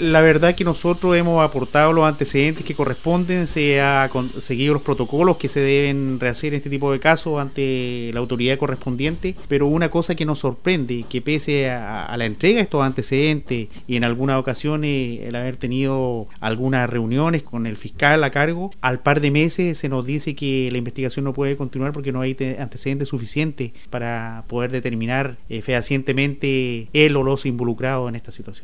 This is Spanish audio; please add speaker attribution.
Speaker 1: La verdad que nosotros hemos aportado los antecedentes que corresponden, se ha seguido los protocolos que se deben rehacer en este tipo de casos ante la autoridad correspondiente, pero una cosa que nos sorprende, que pese a, la entrega de estos antecedentes y en algunas ocasiones el haber tenido algunas reuniones con el fiscal a cargo, al par de meses se nos dice que la investigación no puede continuar porque no hay antecedentes suficientes para poder determinar eh, fehacientemente él o los involucrados en esta situación.